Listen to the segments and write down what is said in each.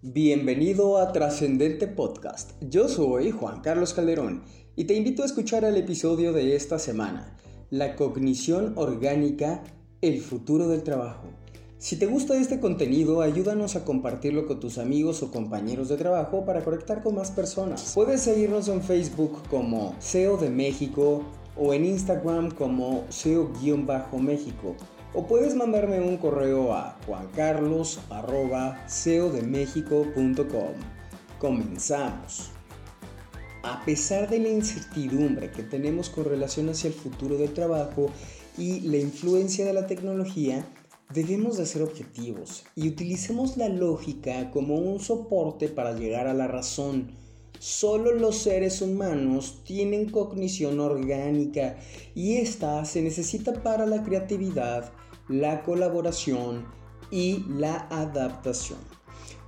Bienvenido a Trascendente Podcast. Yo soy Juan Carlos Calderón y te invito a escuchar el episodio de esta semana, La cognición orgánica, el futuro del trabajo. Si te gusta este contenido, ayúdanos a compartirlo con tus amigos o compañeros de trabajo para conectar con más personas. Puedes seguirnos en Facebook como SEO de México o en Instagram como SEO-México o puedes mandarme un correo a juancarlos.ceodemexico.com. Comenzamos. A pesar de la incertidumbre que tenemos con relación hacia el futuro del trabajo y la influencia de la tecnología, debemos de ser objetivos y utilicemos la lógica como un soporte para llegar a la razón. Solo los seres humanos tienen cognición orgánica y esta se necesita para la creatividad, la colaboración y la adaptación.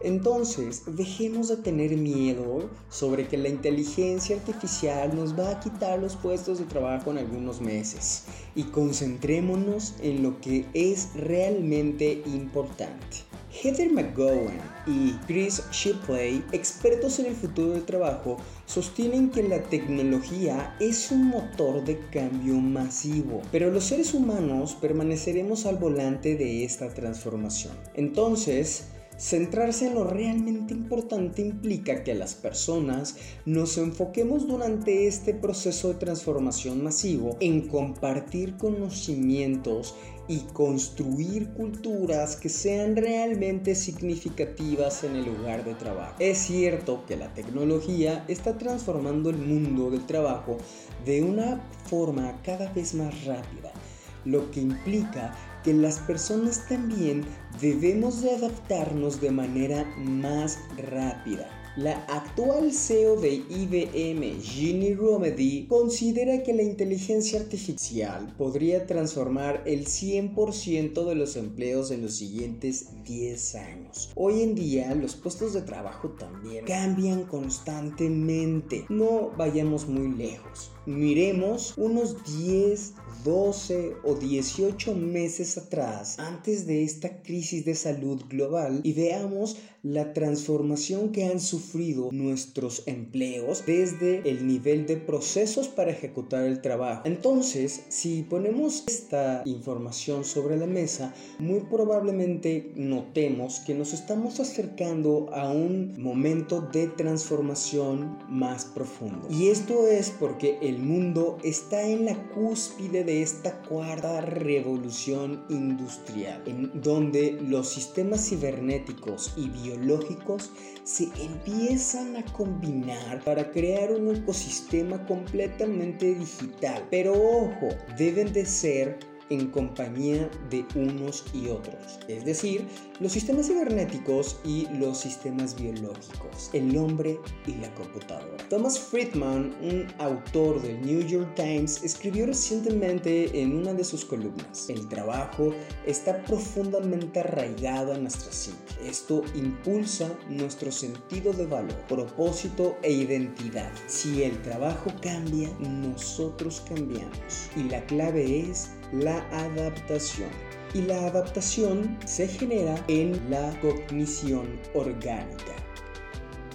Entonces, dejemos de tener miedo sobre que la inteligencia artificial nos va a quitar los puestos de trabajo en algunos meses y concentrémonos en lo que es realmente importante. Heather McGowan y Chris Shipley, expertos en el futuro del trabajo, sostienen que la tecnología es un motor de cambio masivo, pero los seres humanos permaneceremos al volante de esta transformación. Entonces, Centrarse en lo realmente importante implica que las personas nos enfoquemos durante este proceso de transformación masivo en compartir conocimientos y construir culturas que sean realmente significativas en el lugar de trabajo. Es cierto que la tecnología está transformando el mundo del trabajo de una forma cada vez más rápida, lo que implica que las personas también debemos de adaptarnos de manera más rápida. La actual CEO de IBM, Ginny Romedy, considera que la inteligencia artificial podría transformar el 100% de los empleos en los siguientes 10 años. Hoy en día los puestos de trabajo también cambian constantemente. No vayamos muy lejos. Miremos unos 10, 12 o 18 meses atrás, antes de esta crisis de salud global, y veamos la transformación que han sufrido nuestros empleos desde el nivel de procesos para ejecutar el trabajo. Entonces, si ponemos esta información sobre la mesa, muy probablemente notemos que nos estamos acercando a un momento de transformación más profundo. Y esto es porque el mundo está en la cúspide de esta cuarta revolución industrial, en donde los sistemas cibernéticos y biológicos se empiezan a combinar para crear un ecosistema completamente digital. Pero ojo, deben de ser en compañía de unos y otros, es decir, los sistemas cibernéticos y los sistemas biológicos, el hombre y la computadora. Thomas Friedman, un autor del New York Times, escribió recientemente en una de sus columnas, el trabajo está profundamente arraigado a nuestra psique. Esto impulsa nuestro sentido de valor, propósito e identidad. Si el trabajo cambia, nosotros cambiamos. Y la clave es la adaptación. Y la adaptación se genera en la cognición orgánica.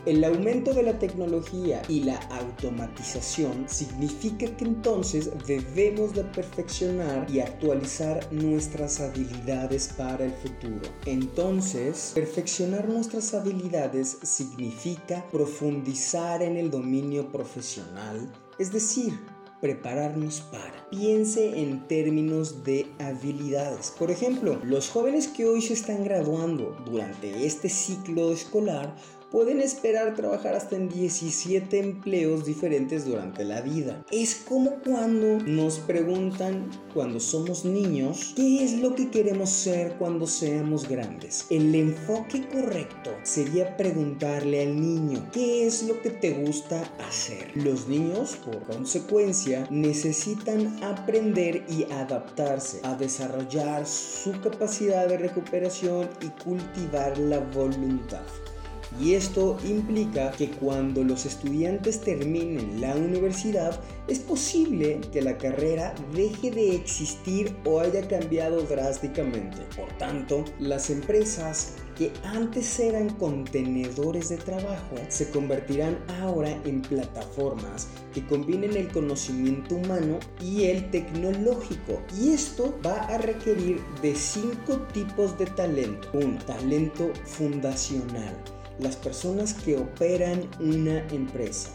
El aumento de la tecnología y la automatización significa que entonces debemos de perfeccionar y actualizar nuestras habilidades para el futuro. Entonces, perfeccionar nuestras habilidades significa profundizar en el dominio profesional, es decir, prepararnos para. Piense en términos de habilidades. Por ejemplo, los jóvenes que hoy se están graduando durante este ciclo escolar pueden esperar trabajar hasta en 17 empleos diferentes durante la vida. Es como cuando nos preguntan cuando somos niños qué es lo que queremos ser cuando seamos grandes. El enfoque correcto sería preguntarle al niño qué es lo que te gusta hacer. Los niños, por consecuencia, necesitan aprender y adaptarse a desarrollar su capacidad de recuperación y cultivar la voluntad. Y esto implica que cuando los estudiantes terminen la universidad, es posible que la carrera deje de existir o haya cambiado drásticamente. Por tanto, las empresas que antes eran contenedores de trabajo se convertirán ahora en plataformas que combinen el conocimiento humano y el tecnológico. Y esto va a requerir de cinco tipos de talento. Un talento fundacional. Las personas que operan una empresa.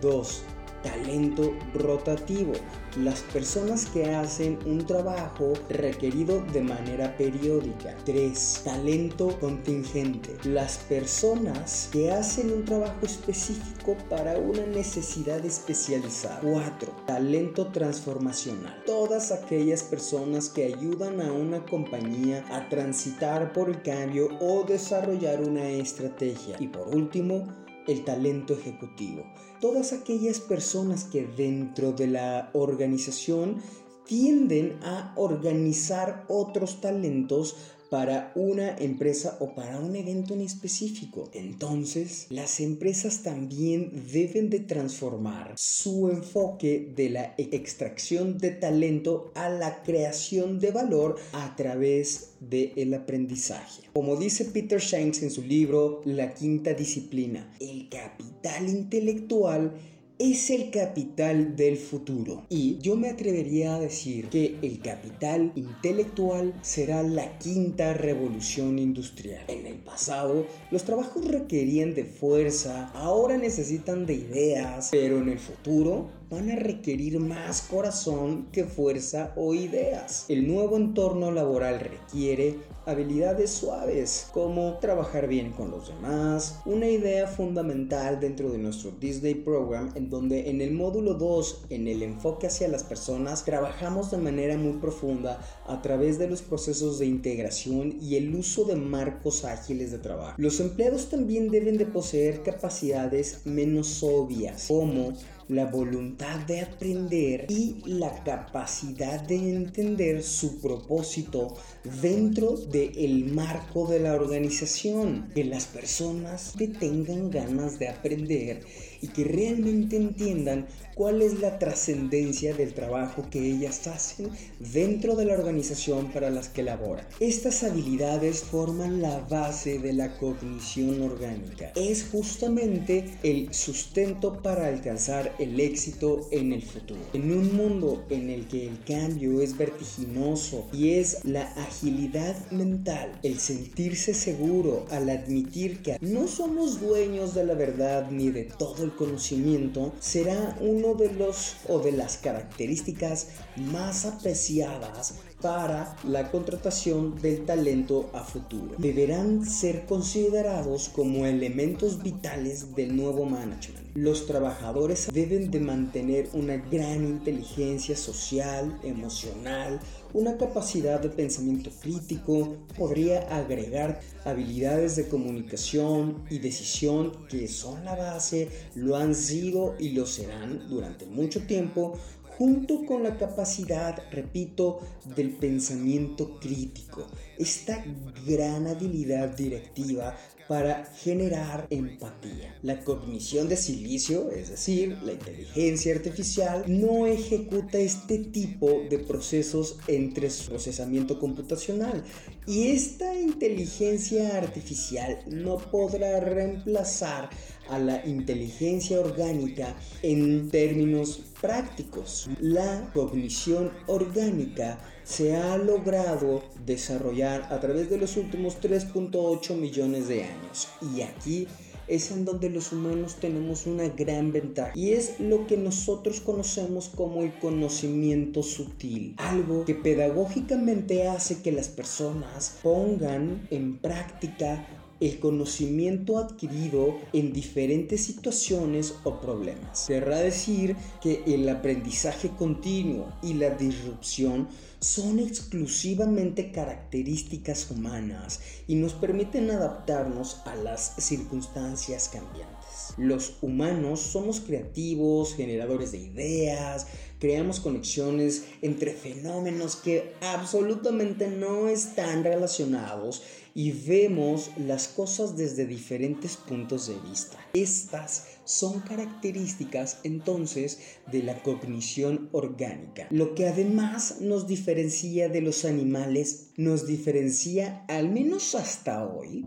Dos, talento rotativo, las personas que hacen un trabajo requerido de manera periódica. 3. Talento contingente, las personas que hacen un trabajo específico para una necesidad especializada. 4. Talento transformacional, todas aquellas personas que ayudan a una compañía a transitar por el cambio o desarrollar una estrategia. Y por último, el talento ejecutivo. Todas aquellas personas que dentro de la organización tienden a organizar otros talentos para una empresa o para un evento en específico. Entonces, las empresas también deben de transformar su enfoque de la extracción de talento a la creación de valor a través del aprendizaje. Como dice Peter Shanks en su libro La quinta disciplina, el capital intelectual es el capital del futuro. Y yo me atrevería a decir que el capital intelectual será la quinta revolución industrial. En el pasado, los trabajos requerían de fuerza, ahora necesitan de ideas, pero en el futuro van a requerir más corazón que fuerza o ideas. El nuevo entorno laboral requiere habilidades suaves como trabajar bien con los demás, una idea fundamental dentro de nuestro Disney Program en donde en el módulo 2, en el enfoque hacia las personas, trabajamos de manera muy profunda a través de los procesos de integración y el uso de marcos ágiles de trabajo. Los empleados también deben de poseer capacidades menos obvias como la voluntad de aprender y la capacidad de entender su propósito dentro del marco de la organización. Que las personas que tengan ganas de aprender y que realmente entiendan cuál es la trascendencia del trabajo que ellas hacen dentro de la organización para las que laboran. Estas habilidades forman la base de la cognición orgánica. Es justamente el sustento para alcanzar el éxito en el futuro. En un mundo en el que el cambio es vertiginoso y es la agilidad mental, el sentirse seguro al admitir que no somos dueños de la verdad ni de todo el conocimiento, será de los o de las características más apreciadas para la contratación del talento a futuro. Deberán ser considerados como elementos vitales del nuevo management. Los trabajadores deben de mantener una gran inteligencia social, emocional, una capacidad de pensamiento crítico, podría agregar habilidades de comunicación y decisión que son la base, lo han sido y lo serán durante mucho tiempo junto con la capacidad, repito, del pensamiento crítico, esta gran habilidad directiva para generar empatía. La cognición de silicio, es decir, la inteligencia artificial, no ejecuta este tipo de procesos entre su procesamiento computacional y esta inteligencia artificial no podrá reemplazar a la inteligencia orgánica en términos prácticos. La cognición orgánica se ha logrado desarrollar a través de los últimos 3.8 millones de años. Y aquí es en donde los humanos tenemos una gran ventaja y es lo que nosotros conocemos como el conocimiento sutil, algo que pedagógicamente hace que las personas pongan en práctica el conocimiento adquirido en diferentes situaciones o problemas. Querrá decir que el aprendizaje continuo y la disrupción son exclusivamente características humanas y nos permiten adaptarnos a las circunstancias cambiantes. Los humanos somos creativos, generadores de ideas, creamos conexiones entre fenómenos que absolutamente no están relacionados y vemos las cosas desde diferentes puntos de vista. Estas son características entonces de la cognición orgánica, lo que además nos diferencia de los animales, nos diferencia al menos hasta hoy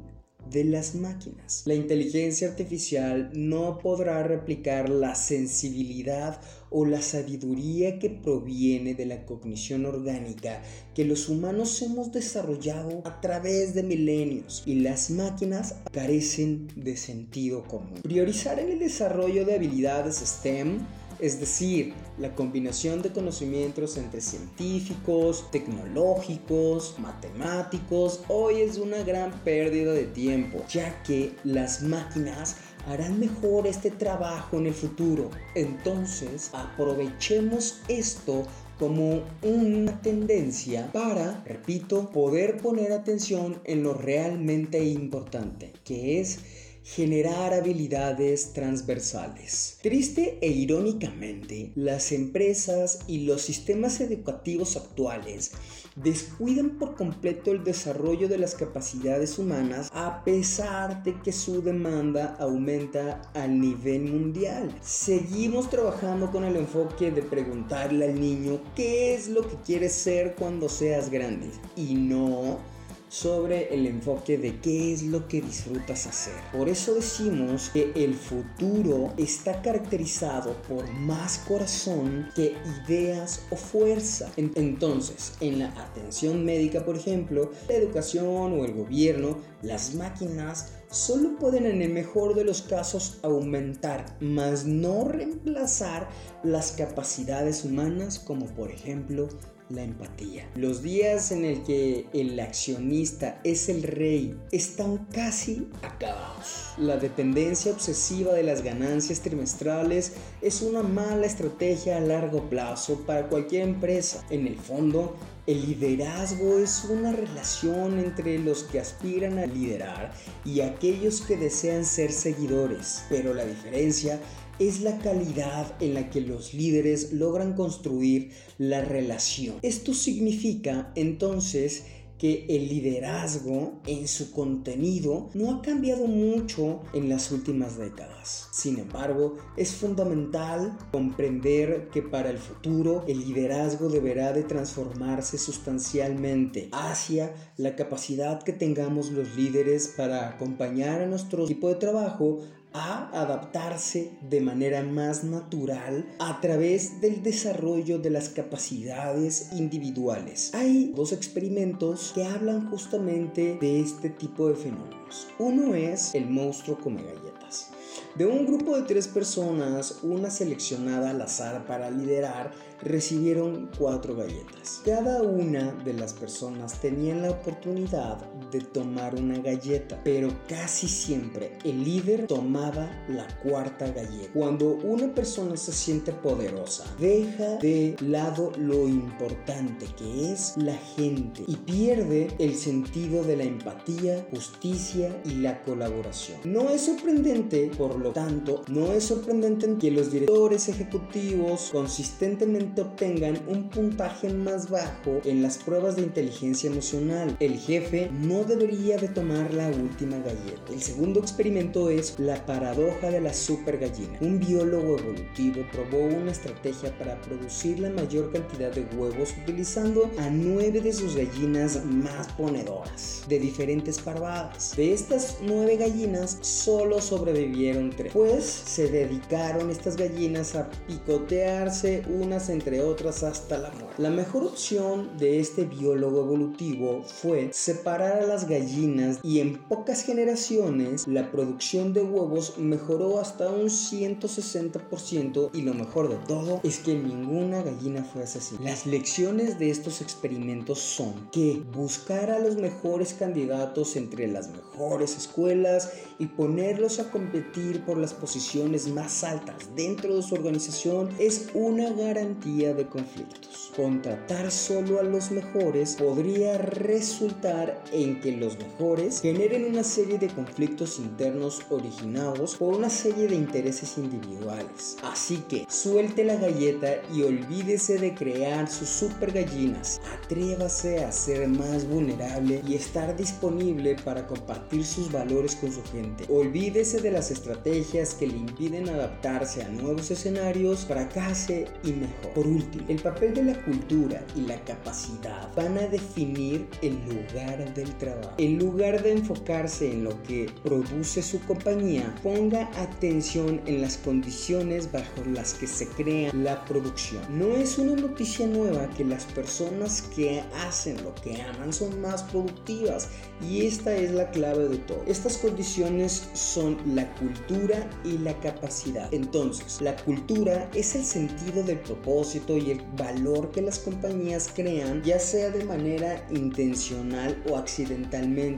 de las máquinas. La inteligencia artificial no podrá replicar la sensibilidad o la sabiduría que proviene de la cognición orgánica que los humanos hemos desarrollado a través de milenios y las máquinas carecen de sentido común. Priorizar en el desarrollo de habilidades STEM es decir, la combinación de conocimientos entre científicos, tecnológicos, matemáticos, hoy es una gran pérdida de tiempo, ya que las máquinas harán mejor este trabajo en el futuro. Entonces, aprovechemos esto como una tendencia para, repito, poder poner atención en lo realmente importante, que es generar habilidades transversales. Triste e irónicamente, las empresas y los sistemas educativos actuales descuidan por completo el desarrollo de las capacidades humanas a pesar de que su demanda aumenta a nivel mundial. Seguimos trabajando con el enfoque de preguntarle al niño qué es lo que quieres ser cuando seas grande y no sobre el enfoque de qué es lo que disfrutas hacer. Por eso decimos que el futuro está caracterizado por más corazón que ideas o fuerza. Entonces, en la atención médica, por ejemplo, la educación o el gobierno, las máquinas solo pueden en el mejor de los casos aumentar, mas no reemplazar las capacidades humanas como por ejemplo la empatía. Los días en el que el accionista es el rey están casi acabados. La dependencia obsesiva de las ganancias trimestrales es una mala estrategia a largo plazo para cualquier empresa. En el fondo, el liderazgo es una relación entre los que aspiran a liderar y aquellos que desean ser seguidores, pero la diferencia es la calidad en la que los líderes logran construir la relación. Esto significa entonces que el liderazgo en su contenido no ha cambiado mucho en las últimas décadas. Sin embargo, es fundamental comprender que para el futuro el liderazgo deberá de transformarse sustancialmente hacia la capacidad que tengamos los líderes para acompañar a nuestro equipo de trabajo a adaptarse de manera más natural a través del desarrollo de las capacidades individuales. Hay dos experimentos que hablan justamente de este tipo de fenómenos. Uno es el monstruo come galletas. De un grupo de tres personas, una seleccionada al azar para liderar, recibieron cuatro galletas. Cada una de las personas tenía la oportunidad de tomar una galleta, pero casi siempre el líder tomaba la cuarta galleta. Cuando una persona se siente poderosa, deja de lado lo importante que es la gente y pierde el sentido de la empatía, justicia y la colaboración. No es sorprendente, por lo tanto, no es sorprendente que los directores ejecutivos consistentemente obtengan un puntaje más bajo en las pruebas de inteligencia emocional. El jefe no debería de tomar la última galleta. El segundo experimento es la paradoja de la super gallina. Un biólogo evolutivo probó una estrategia para producir la mayor cantidad de huevos utilizando a nueve de sus gallinas más ponedoras de diferentes parvadas. De estas nueve gallinas solo sobrevivieron tres, pues se dedicaron estas gallinas a picotearse unas entre otras hasta la muerte. La mejor opción de este biólogo evolutivo fue separar a las gallinas y en pocas generaciones la producción de huevos mejoró hasta un 160% y lo mejor de todo es que ninguna gallina fue asesinada. Las lecciones de estos experimentos son que buscar a los mejores candidatos entre las mejores escuelas y ponerlos a competir por las posiciones más altas dentro de su organización es una garantía de conflictos. Contratar solo a los mejores podría resultar en que los mejores generen una serie de conflictos internos originados por una serie de intereses individuales. Así que suelte la galleta y olvídese de crear sus super gallinas. Atrévase a ser más vulnerable y estar disponible para compartir sus valores con su gente. Olvídese de las estrategias que le impiden adaptarse a nuevos escenarios, fracase y mejor. Por último, el papel de la cultura y la capacidad van a definir el lugar del trabajo. En lugar de enfocarse en lo que produce su compañía, ponga atención en las condiciones bajo las que se crea la producción. No es una noticia nueva que las personas que hacen lo que aman son más productivas y esta es la clave de todo. Estas condiciones son la cultura y la capacidad. Entonces, la cultura es el sentido del propósito y el valor que las compañías crean, ya sea de manera intencional o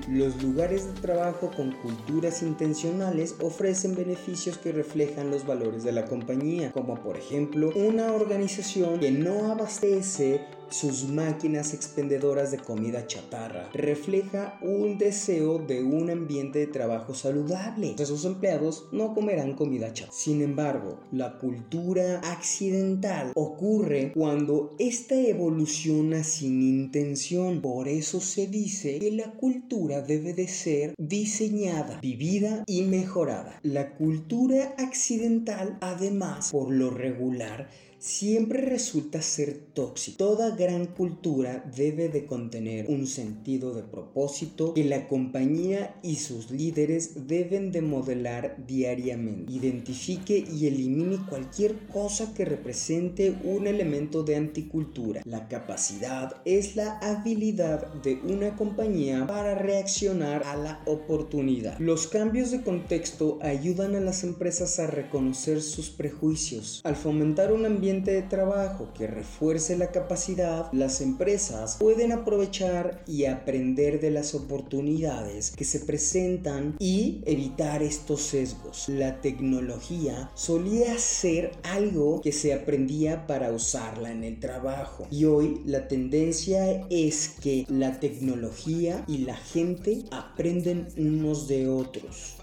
Los lugares de trabajo con culturas intencionales ofrecen beneficios que reflejan los valores de la compañía, como por ejemplo una organización que no abastece sus máquinas expendedoras de comida chatarra. Refleja un deseo de un ambiente de trabajo saludable. sus empleados no comerán comida chatarra. Sin embargo, la cultura accidental ocurre cuando esta evoluciona sin intención. Por eso se dice que la cultura debe de ser diseñada, vivida y mejorada. La cultura accidental, además, por lo regular, siempre resulta ser tóxico. Toda gran cultura debe de contener un sentido de propósito que la compañía y sus líderes deben de modelar diariamente. Identifique y elimine cualquier cosa que represente un elemento de anticultura. La capacidad es la habilidad de una compañía para reaccionar a la oportunidad. Los cambios de contexto ayudan a las empresas a reconocer sus prejuicios. Al fomentar un ambiente de trabajo que refuerce la capacidad, las empresas pueden aprovechar y aprender de las oportunidades que se presentan y evitar estos sesgos. La tecnología solía ser algo que se aprendía para usarla en el trabajo y hoy la tendencia es que la tecnología y la gente aprenden unos de otros.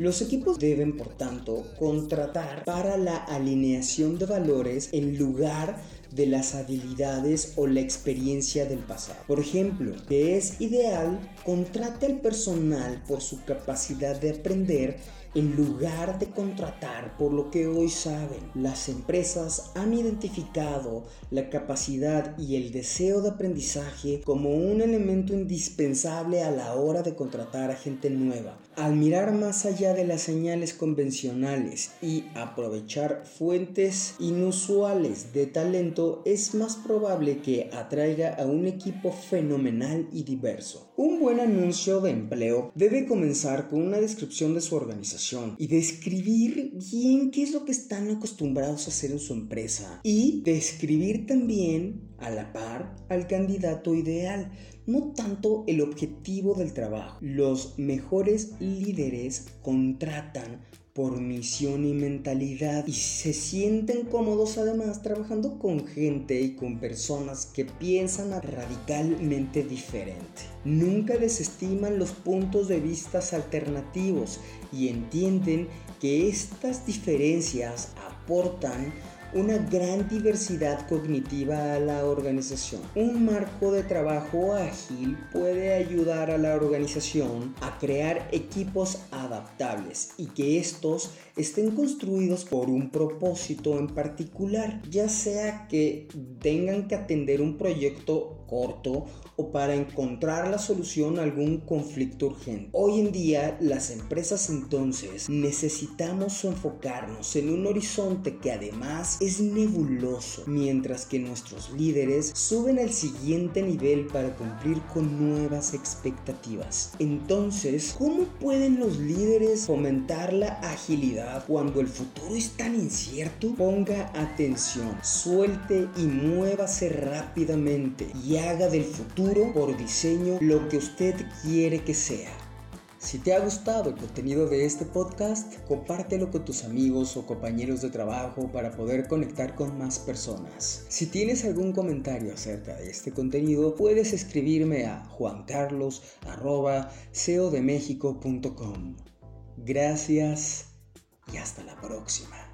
Los equipos deben, por tanto, contratar para la alineación de valores en lugar de las habilidades o la experiencia del pasado. Por ejemplo, que es ideal, contrate al personal por su capacidad de aprender en lugar de contratar por lo que hoy saben. Las empresas han identificado la capacidad y el deseo de aprendizaje como un elemento indispensable a la hora de contratar a gente nueva. Al mirar más allá de las señales convencionales y aprovechar fuentes inusuales de talento, es más probable que atraiga a un equipo fenomenal y diverso. Un buen anuncio de empleo debe comenzar con una descripción de su organización y describir bien qué es lo que están acostumbrados a hacer en su empresa y describir también a la par al candidato ideal, no tanto el objetivo del trabajo. Los mejores líderes contratan por misión y mentalidad y se sienten cómodos además trabajando con gente y con personas que piensan radicalmente diferente. Nunca desestiman los puntos de vista alternativos y entienden que estas diferencias aportan una gran diversidad cognitiva a la organización. Un marco de trabajo ágil puede ayudar a la organización a crear equipos adaptables y que estos estén construidos por un propósito en particular, ya sea que tengan que atender un proyecto corto o para encontrar la solución a algún conflicto urgente. Hoy en día las empresas entonces necesitamos enfocarnos en un horizonte que además es nebuloso, mientras que nuestros líderes suben al siguiente nivel para cumplir con nuevas expectativas. Entonces, ¿cómo pueden los líderes fomentar la agilidad cuando el futuro es tan incierto? Ponga atención, suelte y muévase rápidamente y haga del futuro por diseño lo que usted quiere que sea. Si te ha gustado el contenido de este podcast, compártelo con tus amigos o compañeros de trabajo para poder conectar con más personas. Si tienes algún comentario acerca de este contenido, puedes escribirme a juancarlos.ceodemexico.com. Gracias y hasta la próxima.